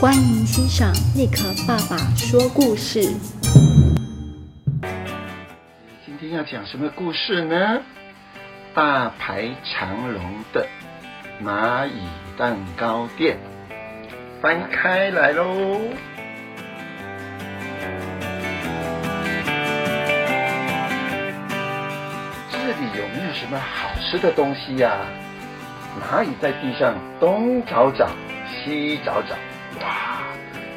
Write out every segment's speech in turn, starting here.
欢迎欣赏尼克爸爸说故事。今天要讲什么故事呢？大排长龙的蚂蚁蛋糕店，翻开来喽。这里有没有什么好吃的东西呀？蚂蚁在地上东找找，西找找。哇！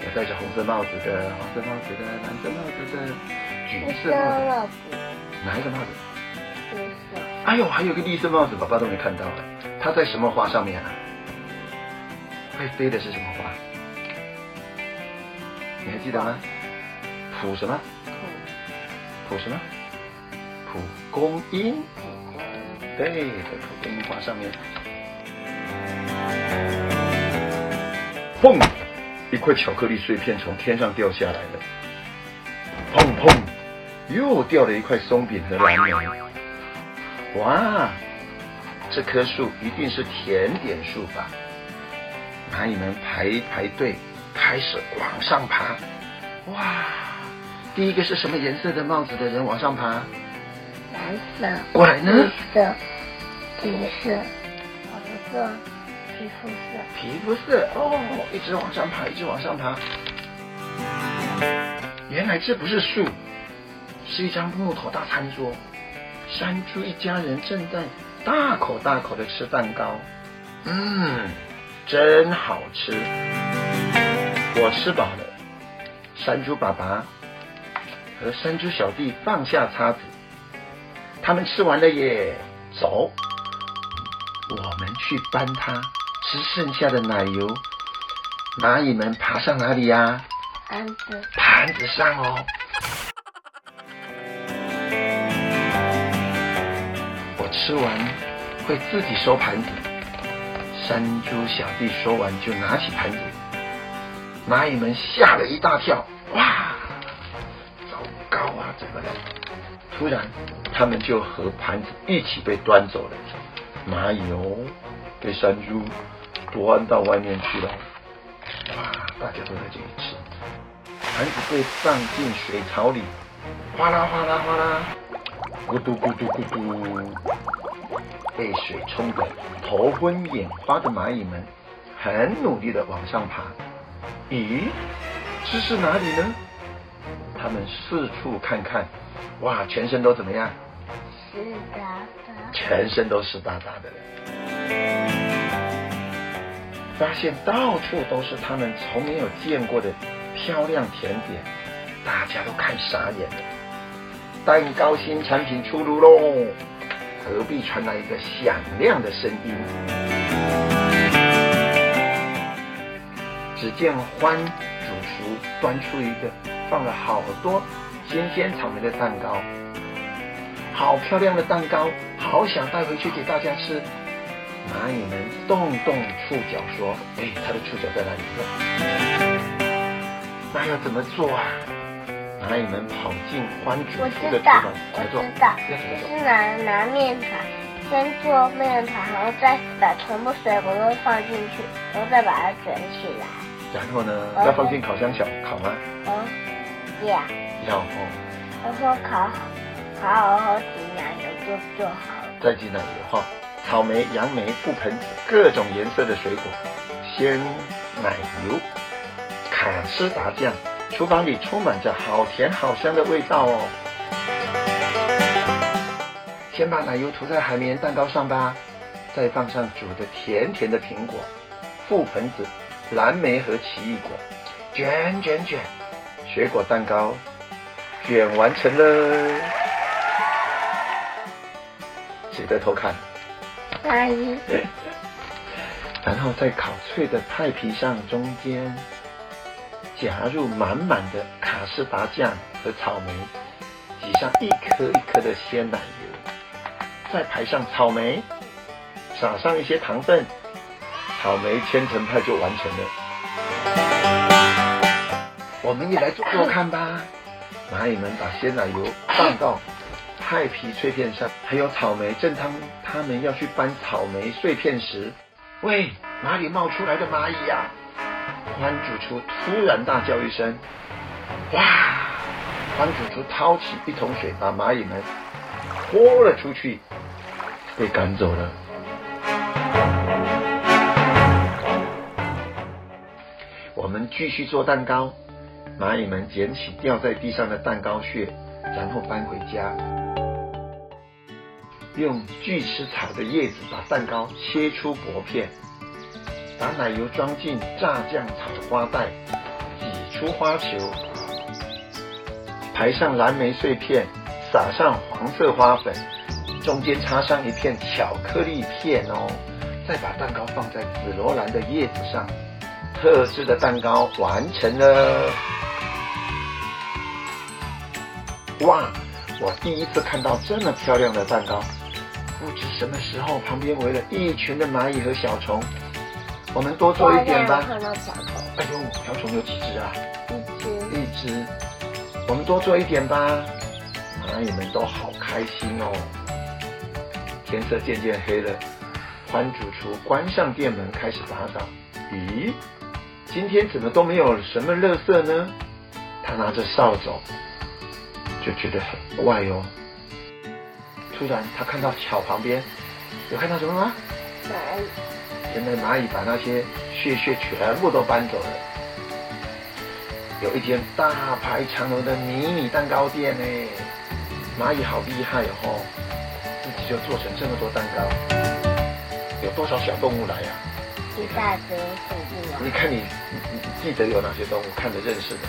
有戴着红色帽子的、黄色帽子的、蓝色帽子的、橘色帽子。哪一个帽子？绿色。哎呦，还有个绿色帽子，爸爸都没看到哎。它在什么花上面啊？会飞的是什么花？你还记得吗？蒲什么？蒲什么？蒲公英。对，在蒲公英花上面。砰！一块巧克力碎片从天上掉下来了。砰砰！又掉了一块松饼和蓝莓。哇！这棵树一定是甜点树吧？蚂蚁们排排队，开始往上爬。哇！第一个是什么颜色的帽子的人往上爬？蓝色。过来呢？绿色、紫色、黄色。皮肤色，皮肤色哦，一直往上爬，一直往上爬。原来这不是树，是一张木头大餐桌。山猪一家人正在大口大口的吃蛋糕，嗯，真好吃。我吃饱了。山猪爸爸和山猪小弟放下叉子，他们吃完了耶。走，我们去搬它。吃剩下的奶油，蚂蚁们爬上哪里呀？盘子。盘子上哦。我吃完会自己收盘子。山猪小弟说完就拿起盘子，蚂蚁们吓了一大跳。哇，糟糕啊！怎么了？突然，他们就和盘子一起被端走了。蚂蚁哦，被山猪。端到外面去了，哇！大家都在这里吃，盘子被放进水槽里，哗啦哗啦哗啦，咕嘟咕嘟咕嘟，被水冲得头昏眼花的蚂蚁们，很努力的往上爬。咦，这是哪里呢？他们四处看看，哇，全身都怎么样？湿哒哒。全身都湿哒哒的。发现到处都是他们从没有见过的漂亮甜点，大家都看傻眼了。蛋糕新产品出炉喽！隔壁传来一个响亮的声音。只见欢主厨端出一个放了好多新鲜草莓的蛋糕，好漂亮的蛋糕，好想带回去给大家吃。蚂蚁们动动触角说：“哎，它的触角在哪里呢？那要怎么做啊？”蚂蚁们跑进欢主厨的厨房，我知道，我知道，是拿拿面团，先做面团，然后再把全部水果都放进去，然后再把它卷起来。然后呢？要放进烤箱小烤吗？嗯，要。要哦。然后烤好，烤好然后挤奶油就就好了。再挤奶油哈。草莓、杨梅、覆盆子，各种颜色的水果，鲜奶油，卡斯达酱，厨房里充满着好甜好香的味道哦。先把奶油涂在海绵蛋糕上吧，再放上煮的甜甜的苹果、覆盆子、蓝莓和奇异果，卷卷卷，水果蛋糕卷完成了。谁在偷看？阿姨，然后在烤脆的派皮上中间夹入满满的卡士达酱和草莓，挤上一颗一颗的鲜奶油，再排上草莓，撒上一些糖分，草莓千层派就完成了。我们也来做做看吧。蚂蚁们把鲜奶油放到。派皮脆片上还有草莓，正当他们要去搬草莓碎片时，喂，哪里冒出来的蚂蚁呀？欢主厨突然大叫一声：“哇！”欢主厨掏起一桶水，把蚂蚁们泼了出去，被赶走了。我们继续做蛋糕，蚂蚁们捡起掉在地上的蛋糕屑，然后搬回家。用锯齿草的叶子把蛋糕切出薄片，把奶油装进炸酱草花袋，挤出花球，排上蓝莓碎片，撒上黄色花粉，中间插上一片巧克力片哦，再把蛋糕放在紫罗兰的叶子上，特制的蛋糕完成了。哇！我第一次看到这么漂亮的蛋糕。不知什么时候，旁边围了一群的蚂蚁和小虫。我们多做一点吧。看到小虫。哎呦，小虫有几只啊？一只。一只。我们多做一点吧。蚂蚁们都好开心哦。天色渐渐黑了，欢主厨关上店门，开始打扫。咦，今天怎么都没有什么垃圾呢？他拿着扫帚，就觉得很怪哦。突然，他看到桥旁边，有看到什么吗？蚂蚁。原来蚂蚁把那些屑屑全部都搬走了。有一间大排长龙的迷你蛋糕店呢，蚂蚁好厉害哦，自己就做成这么多蛋糕。有多少小动物来呀？一大堆动物啊！你看你，你你记得有哪些动物？看着认识的。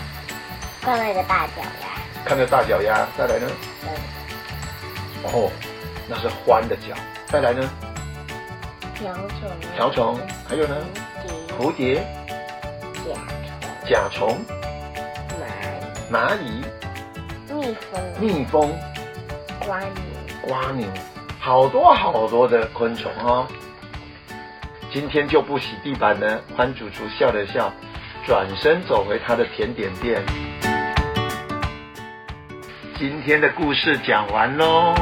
看那个大脚丫。看着大脚丫，再来呢？嗯哦，那是欢的脚。再来呢？瓢虫。瓢虫。还有呢？蝴蝶。甲虫。甲虫。蚂蚁。蚂蚁。蜜蜂。蜜蜂。瓜牛。瓜牛。好多好多的昆虫哦。今天就不洗地板了。欢主厨笑了笑，转身走回他的甜点店。今天的故事讲完喽。